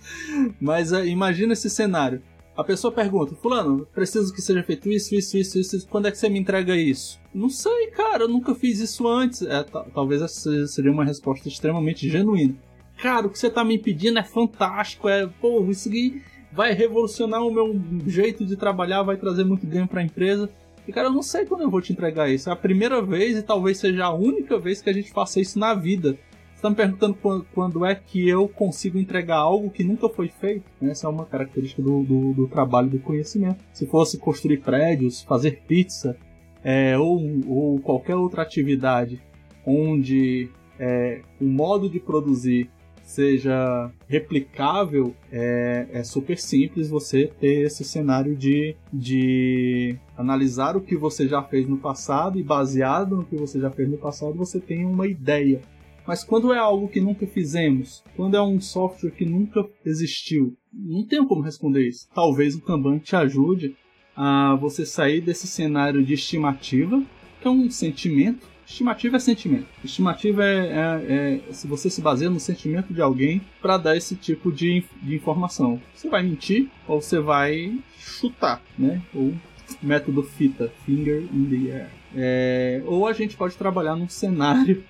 Mas uh, imagina esse cenário. A pessoa pergunta, fulano, preciso que seja feito isso, isso, isso, isso, quando é que você me entrega isso? Não sei, cara, eu nunca fiz isso antes. É, talvez essa seria uma resposta extremamente genuína. Cara, o que você tá me pedindo é fantástico, é, pô, isso aqui vai revolucionar o meu jeito de trabalhar, vai trazer muito ganho para a empresa. E cara, eu não sei quando eu vou te entregar isso. É a primeira vez e talvez seja a única vez que a gente faça isso na vida. Você tá me perguntando quando é que eu consigo entregar algo que nunca foi feito? Essa é uma característica do, do, do trabalho do conhecimento. Se fosse construir prédios, fazer pizza, é, ou, ou qualquer outra atividade onde é, o modo de produzir seja replicável, é, é super simples você ter esse cenário de, de analisar o que você já fez no passado e baseado no que você já fez no passado você tem uma ideia. Mas quando é algo que nunca fizemos, quando é um software que nunca existiu, não tenho como responder isso. Talvez o Kanban te ajude a você sair desse cenário de estimativa, que é um sentimento, Estimativa é sentimento. Estimativa é, é, é se você se baseia no sentimento de alguém para dar esse tipo de, de informação. Você vai mentir ou você vai chutar, né? Ou método fita, finger in the air. É, ou a gente pode trabalhar num cenário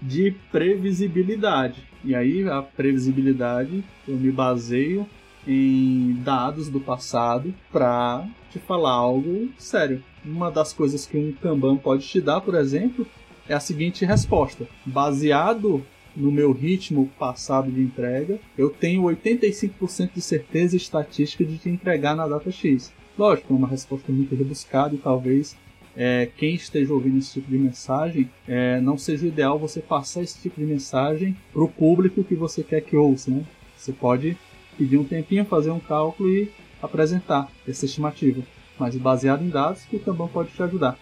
de previsibilidade. E aí a previsibilidade eu me baseio em dados do passado para te falar algo sério. Uma das coisas que um Kanban pode te dar, por exemplo, é a seguinte resposta: baseado no meu ritmo passado de entrega, eu tenho 85% de certeza estatística de te entregar na data X. Lógico, é uma resposta muito rebuscada e talvez é, quem esteja ouvindo esse tipo de mensagem é, não seja o ideal você passar esse tipo de mensagem para o público que você quer que ouça. Né? Você pode pedir um tempinho, fazer um cálculo e apresentar essa estimativa, mas baseado em dados que o Kanban pode te ajudar.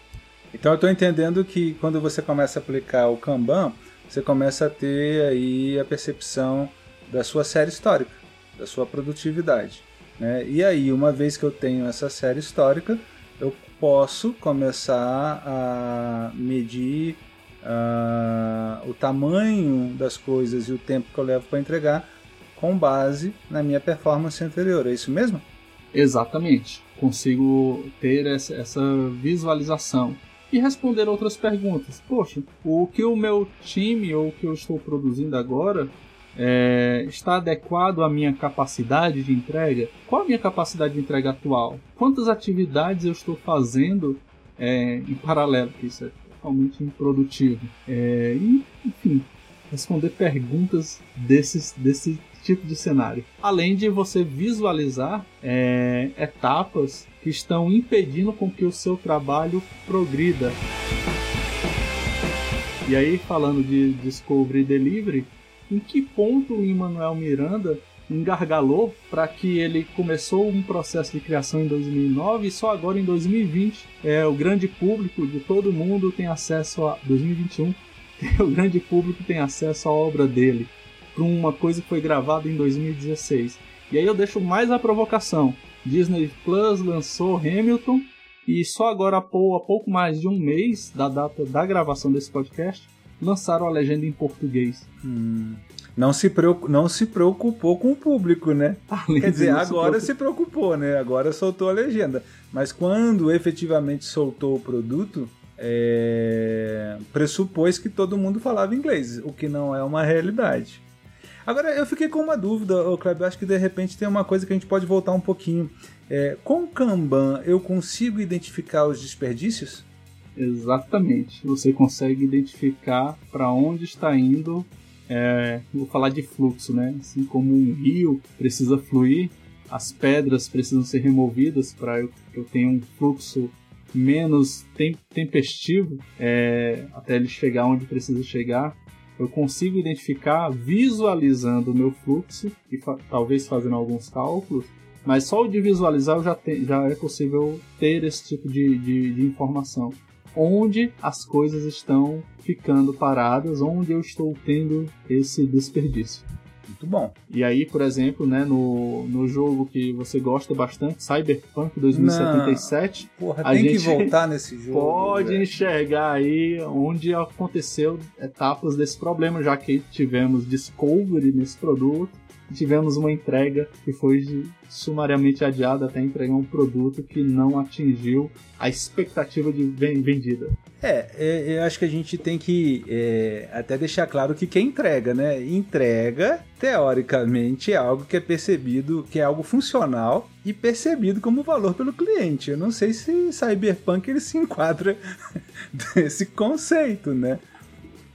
Então eu estou entendendo que quando você começa a aplicar o Kanban, você começa a ter aí a percepção da sua série histórica, da sua produtividade. Né? E aí, uma vez que eu tenho essa série histórica, eu posso começar a medir uh, o tamanho das coisas e o tempo que eu levo para entregar com base na minha performance anterior. É isso mesmo? Exatamente. Consigo ter essa, essa visualização e responder outras perguntas. Poxa, o que o meu time ou o que eu estou produzindo agora é, está adequado à minha capacidade de entrega? Qual a minha capacidade de entrega atual? Quantas atividades eu estou fazendo é, em paralelo? Que isso é totalmente improdutivo. É, e, enfim, responder perguntas desses, desse tipo de cenário. Além de você visualizar é, etapas que estão impedindo com que o seu trabalho progrida. E aí, falando de Discovery Delivery, em que ponto o Emmanuel Miranda engargalou para que ele começou um processo de criação em 2009 e só agora em 2020 é, o grande público de todo mundo tem acesso a 2021 o grande público tem acesso à obra dele para uma coisa que foi gravada em 2016 e aí eu deixo mais a provocação Disney Plus lançou Hamilton e só agora há pouco mais de um mês da data da gravação desse podcast lançaram a legenda em português. Hum. Não se, preocup, não se preocupou com o público, né? Além Quer dizer, agora se, se preocupou, né? Agora soltou a legenda. Mas quando efetivamente soltou o produto, é... pressupôs que todo mundo falava inglês, o que não é uma realidade. Agora, eu fiquei com uma dúvida, Kleber. Acho que de repente tem uma coisa que a gente pode voltar um pouquinho. É, com Kanban, eu consigo identificar os desperdícios? Exatamente. Você consegue identificar para onde está indo. É, vou falar de fluxo, né? Assim como um rio precisa fluir, as pedras precisam ser removidas para eu, eu tenha um fluxo menos tempestivo é, até ele chegar onde precisa chegar. Eu consigo identificar visualizando o meu fluxo e fa talvez fazendo alguns cálculos, mas só o de visualizar já, já é possível ter esse tipo de, de, de informação. Onde as coisas estão ficando paradas, onde eu estou tendo esse desperdício. Muito bom. E aí, por exemplo, né, no, no jogo que você gosta bastante, Cyberpunk 2077, Não, porra, a tem que gente voltar nesse jogo. pode velho. enxergar aí onde aconteceu etapas desse problema, já que tivemos discovery nesse produto, tivemos uma entrega que foi sumariamente adiada até entregar um produto que não atingiu a expectativa de ven- vendida. É, é, eu acho que a gente tem que é, até deixar claro que quem entrega, né? Entrega, teoricamente, é algo que é percebido, que é algo funcional e percebido como valor pelo cliente. Eu não sei se Cyberpunk ele se enquadra nesse conceito, né?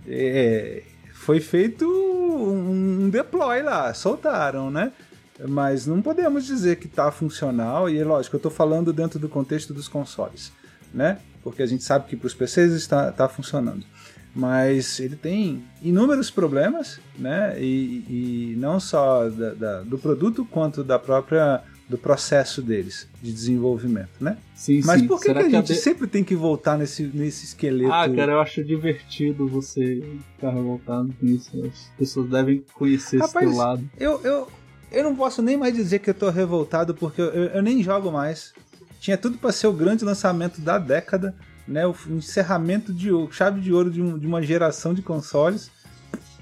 É, foi feito um deploy lá, soltaram, né? Mas não podemos dizer que está funcional, e lógico, eu estou falando dentro do contexto dos consoles, né? Porque a gente sabe que para os PCs está, está funcionando. Mas ele tem inúmeros problemas, né? E, e não só da, da, do produto, quanto da própria do processo deles de desenvolvimento, né? Sim, Mas sim. por que, que a gente de- sempre tem que voltar nesse, nesse esqueleto? Ah, cara, eu acho divertido você ficar revoltado com isso. As pessoas devem conhecer Rapaz, esse teu lado. Eu, eu, eu não posso nem mais dizer que eu tô revoltado, porque eu, eu, nem jogo mais. Tinha tudo para ser o grande lançamento da década, né? O encerramento de ouro, chave de ouro de, um- de uma geração de consoles.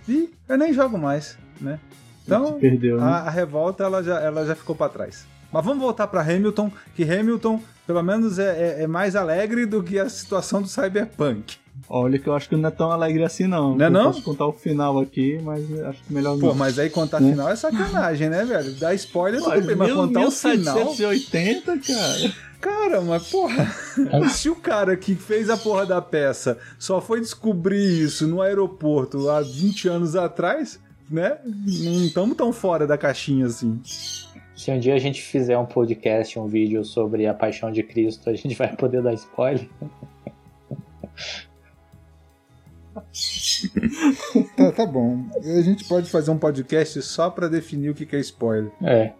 E eu nem jogo mais, né? Então, perdeu, né? a, a revolta ela já, ela já ficou para trás. Mas vamos voltar para Hamilton, que Hamilton, pelo menos, é, é- é mais alegre do que a situação do Cyberpunk. Olha que eu acho que não é tão alegre assim, não. Não é eu não? posso contar o final aqui, mas acho que melhor Pô, não. mas aí contar Hum. final é sacanagem, né, velho? Dar spoiler Pô, tudo bem, mas contar o final. 1780, cara. Cara, mas porra, se o cara que fez a porra da peça só foi descobrir isso no aeroporto há 20 anos atrás, né? Não estamos tão fora da caixinha assim. Se um dia a gente fizer um podcast, um vídeo sobre a paixão de Cristo, a gente vai poder dar spoiler. Tá, tá bom. A gente pode fazer um podcast só pra definir o que que é spoiler. É.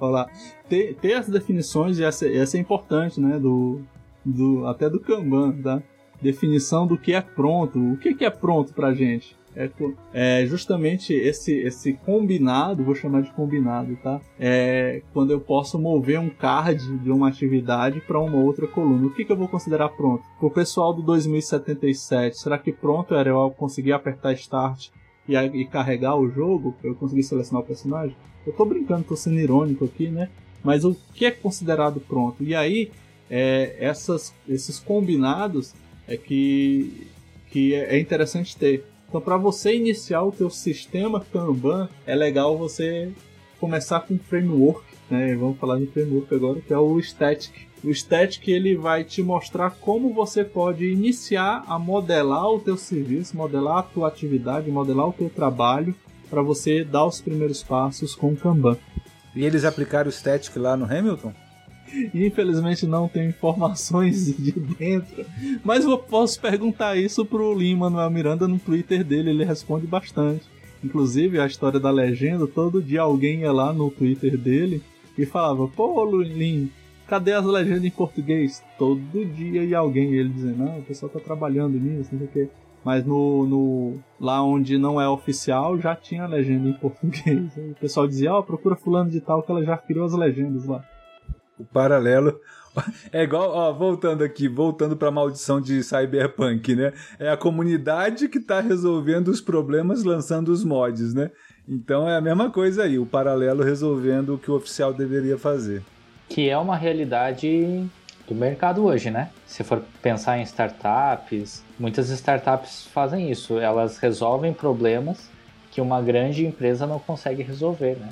Olha lá. Ter, ter as definições, e essa, essa é importante, né? Do, do, até do Kanban, tá? Definição do que é pronto. O que, que é pronto pra gente? É, é justamente esse, esse combinado, vou chamar de combinado, tá? É quando eu posso mover um card de uma atividade para uma outra coluna. O que, que eu vou considerar pronto? Pro pessoal do 2077, será que pronto era eu conseguir apertar Start e, e carregar o jogo? Eu conseguir selecionar o personagem? Eu tô brincando, tô sendo irônico aqui, né? Mas o que é considerado pronto? E aí, é, essas, esses combinados é que, que é interessante ter. Então, para você iniciar o teu sistema Kanban, é legal você começar com framework, né? Vamos falar de framework agora, que é o Static. O Static ele vai te mostrar como você pode iniciar a modelar o teu serviço, modelar a tua atividade, modelar o teu trabalho para você dar os primeiros passos com o Kanban. E eles aplicaram o static lá no Hamilton? Infelizmente não tenho informações de dentro, mas eu posso perguntar isso pro Lima Manuel Miranda no Twitter dele, ele responde bastante. Inclusive a história da legenda, todo dia alguém ia lá no Twitter dele e falava: "Pô, Lim, cadê as legendas em português?" Todo dia ia alguém ele dizendo: "Não, o pessoal tá trabalhando nisso, não sei o quê." Mas no, no lá onde não é oficial já tinha legenda em português. O pessoal dizia: "Ó, procura fulano de tal que ela já criou as legendas lá." O paralelo. É igual, ó, voltando aqui, voltando pra maldição de Cyberpunk, né? É a comunidade que tá resolvendo os problemas lançando os mods, né? Então é a mesma coisa aí, o paralelo resolvendo o que o oficial deveria fazer. Que é uma realidade do mercado hoje, né? Se for pensar em startups, muitas startups fazem isso. Elas resolvem problemas que uma grande empresa não consegue resolver, né?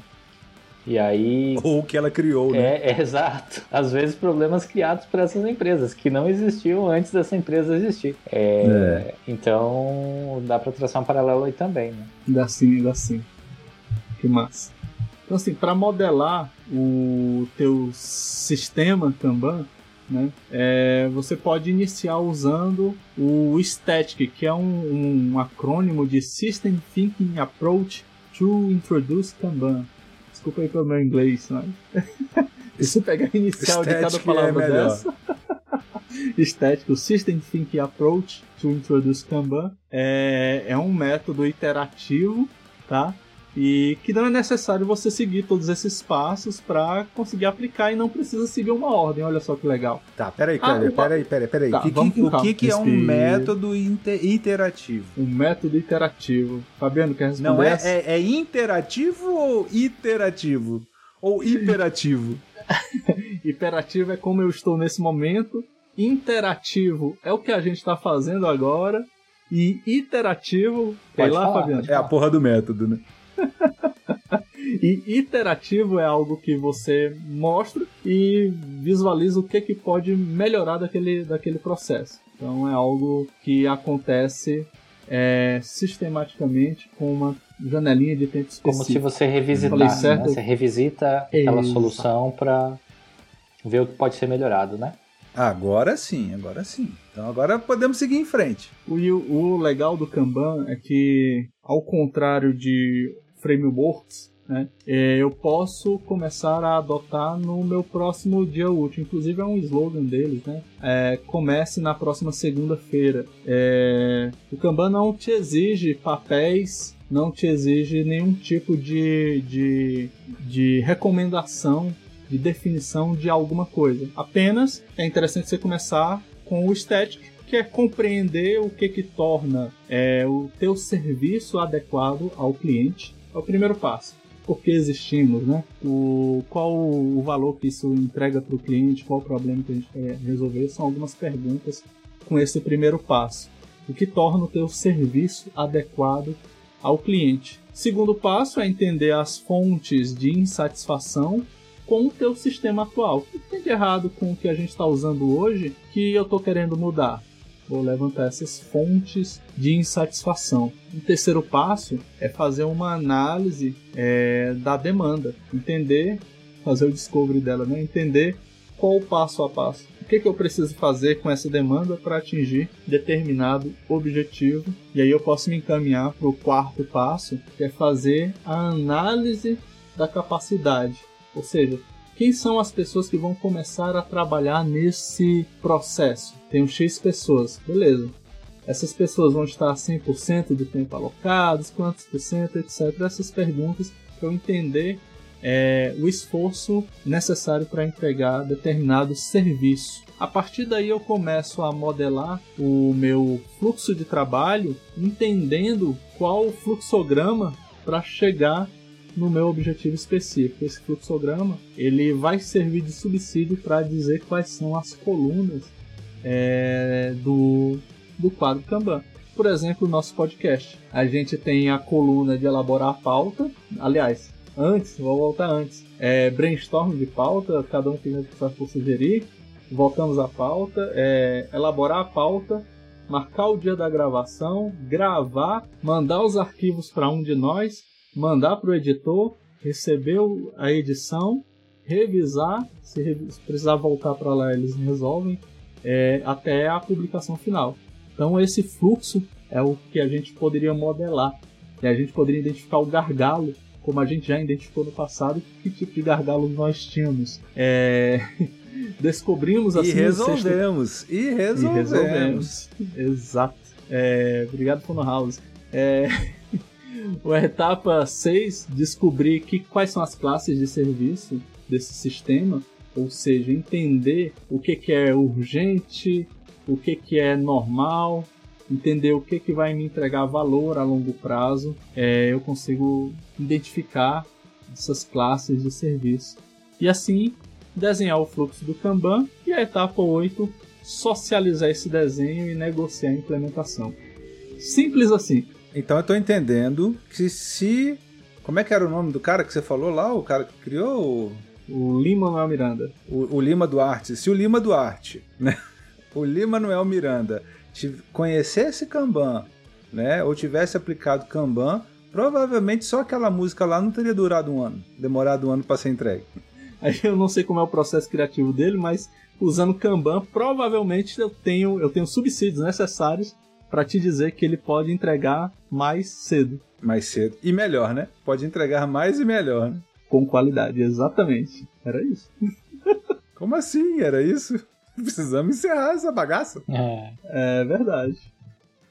E aí Ou o que ela criou, né? É, é exato. Às vezes problemas criados por essas empresas, que não existiam antes dessa empresa existir. É, Então dá pra traçar um paralelo aí também, né? Dá sim, dá sim. Que massa. Então assim, para modelar o teu sistema Kanban, né? É, você pode iniciar usando o STATIC, que é um, um acrônimo de System Thinking Approach to Introduce Kanban. Desculpa aí pelo meu inglês, mas... Se você pegar a inicial de cada palavra é dessa... estético, System Thinking Approach to Introduce Kanban. É, é um método iterativo, tá? E que não é necessário você seguir todos esses passos para conseguir aplicar e não precisa seguir uma ordem. Olha só que legal. Tá, peraí, Kleber, ah, peraí, peraí, peraí. Tá, que, que, o que, que é um método iterativo? Um método iterativo. Fabiano, quer responder? Não, é, é, é interativo ou iterativo? Ou hiperativo? Hiperativo é como eu estou nesse momento interativo é o que a gente está fazendo agora. E iterativo. Pode lá, Fabiano? É a porra do método, né? e iterativo é algo que você mostra e visualiza o que, que pode melhorar daquele, daquele processo. Então é algo que acontece é, sistematicamente com uma janelinha de tempo específico. Como se você revisitasse, né? Você revisita aquela solução para ver o que pode ser melhorado, né? Agora sim, agora sim. Então agora podemos seguir em frente. O, o legal do Kanban é que, ao contrário de frameworks, né, é, eu posso começar a adotar no meu próximo dia útil. Inclusive é um slogan deles, né? É, comece na próxima segunda-feira. É, o Kanban não te exige papéis, não te exige nenhum tipo de, de, de recomendação de definição de alguma coisa. Apenas é interessante você começar com o static, que é compreender o que que torna é, o teu serviço adequado ao cliente. É o primeiro passo. Por que existimos, né? O, qual o valor que isso entrega para o cliente, qual o problema que a gente quer resolver, são algumas perguntas com esse primeiro passo. O que torna o teu serviço adequado ao cliente. Segundo passo é entender as fontes de insatisfação com o teu sistema atual. O que tem de errado com o que a gente está usando hoje que eu estou querendo mudar? Vou levantar essas fontes de insatisfação. O terceiro passo é fazer uma análise é, da demanda, entender, fazer o discovery dela, né? entender qual o passo a passo. O que, que eu preciso fazer com essa demanda para atingir determinado objetivo. E aí eu posso me encaminhar para o quarto passo, que é fazer a análise da capacidade. Ou seja, quem são as pessoas que vão começar a trabalhar nesse processo? Um X pessoas, beleza. Essas pessoas vão estar 100% do tempo alocados, quantos por cento, etc. Essas perguntas para eu entender é, o esforço necessário para entregar determinado serviço. A partir daí eu começo a modelar o meu fluxo de trabalho, entendendo qual o fluxograma para chegar no meu objetivo específico. Esse fluxograma ele vai servir de subsídio para dizer quais são as colunas é, do, do quadro Kanban. Por exemplo, o nosso podcast. A gente tem a coluna de elaborar a pauta. Aliás, antes, vou voltar antes. É, brainstorm de pauta, cada um tem o que sugerir. Voltamos à pauta. É, elaborar a pauta, marcar o dia da gravação, gravar, mandar os arquivos para um de nós mandar para o editor, receber a edição, revisar, se precisar voltar para lá eles resolvem, é, até a publicação final. Então esse fluxo é o que a gente poderia modelar. E a gente poderia identificar o gargalo, como a gente já identificou no passado, que tipo de gargalo nós tínhamos. É... Descobrimos assim. E resolvemos. Sexto... E resolvemos. E resolvemos. Exato. É... Obrigado, Fono House. É... A etapa 6, descobrir que, quais são as classes de serviço desse sistema, ou seja, entender o que, que é urgente, o que, que é normal, entender o que, que vai me entregar valor a longo prazo, é, eu consigo identificar essas classes de serviço. E assim, desenhar o fluxo do Kanban. E a etapa 8, socializar esse desenho e negociar a implementação. Simples assim. Então eu tô entendendo que se. Como é que era o nome do cara que você falou lá? O cara que criou? O Lima Manuel Miranda. O, o Lima Duarte. Se o Lima Duarte, né? O Lima Manuel Miranda conhecesse Kanban, né? Ou tivesse aplicado Kanban, provavelmente só aquela música lá não teria durado um ano, demorado um ano para ser entregue. Aí eu não sei como é o processo criativo dele, mas usando Kanban, provavelmente eu tenho, eu tenho subsídios necessários para te dizer que ele pode entregar mais cedo. Mais cedo. E melhor, né? Pode entregar mais e melhor, né? Com qualidade, exatamente. Era isso. Como assim? Era isso? Precisamos encerrar essa bagaça. É. É verdade.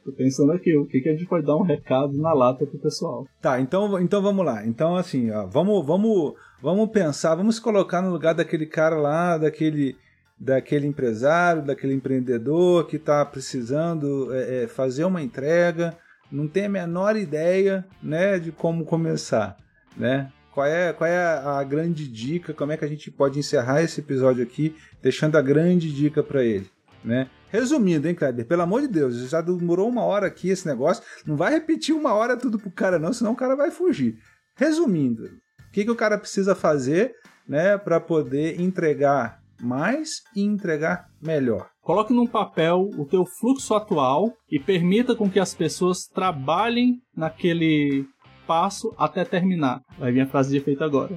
Tô pensando aqui, o que, que a gente pode dar um recado na lata pro pessoal. Tá, então, então vamos lá. Então, assim, ó, vamos, vamos, vamos pensar, vamos se colocar no lugar daquele cara lá, daquele, daquele empresário, daquele empreendedor que está precisando é, é, fazer uma entrega, não tem a menor ideia né, de como começar. Né? Qual é, qual é a grande dica? Como é que a gente pode encerrar esse episódio aqui, deixando a grande dica para ele? Né? Resumindo, hein, Kleber? Pelo amor de Deus, já demorou uma hora aqui esse negócio. Não vai repetir uma hora tudo pro cara, não, senão o cara vai fugir. Resumindo, o que, que o cara precisa fazer né, para poder entregar mais e entregar melhor? Coloque num papel o teu fluxo atual e permita com que as pessoas trabalhem naquele passo até terminar. Vai vir a frase de efeito agora.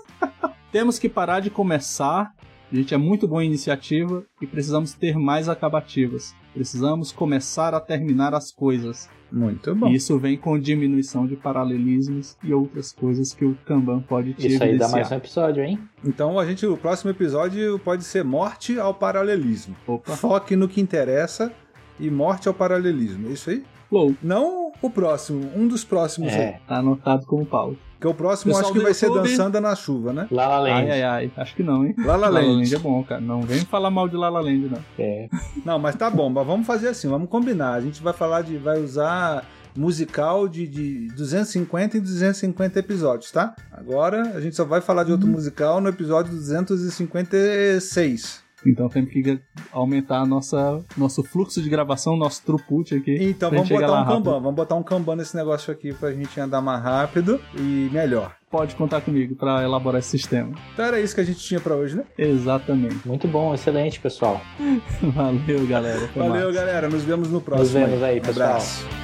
Temos que parar de começar. A gente é muito bom em iniciativa e precisamos ter mais acabativas. Precisamos começar a terminar as coisas. Muito bom. E isso vem com diminuição de paralelismos e outras coisas que o Kanban pode te Isso aí dá evidenciar. mais um episódio, hein? Então a gente, o próximo episódio pode ser morte ao paralelismo. Opa, Foque no que interessa e morte ao paralelismo. É isso aí? flow. Não o próximo, um dos próximos aí. É. Tá anotado como pauta. Porque o próximo Pessoal acho que vai ser YouTube- dançando na chuva, né? La La Land. Ai, ai, ai. Acho que não, hein? La La Land. é bom, cara. Não vem falar mal de La La Land, não. É. Não, mas tá bom, mas vamos fazer assim, vamos combinar. A gente vai falar de. vai usar musical de, de 250 em 250 episódios, tá? Agora a gente só vai falar de outro musical no episódio 256. Então temos que aumentar nossa, nosso fluxo de gravação, nosso throughput aqui. Então vamos botar um. Kanban, vamos botar um Kanban nesse negócio aqui pra gente andar mais rápido e melhor. Pode contar comigo pra elaborar esse sistema. Então era isso que a gente tinha pra hoje, né? Exatamente. Muito bom, excelente, pessoal. Valeu, galera. Valeu, massa. galera. Nos vemos no próximo. vemos aí, Um pessoal. Abraço.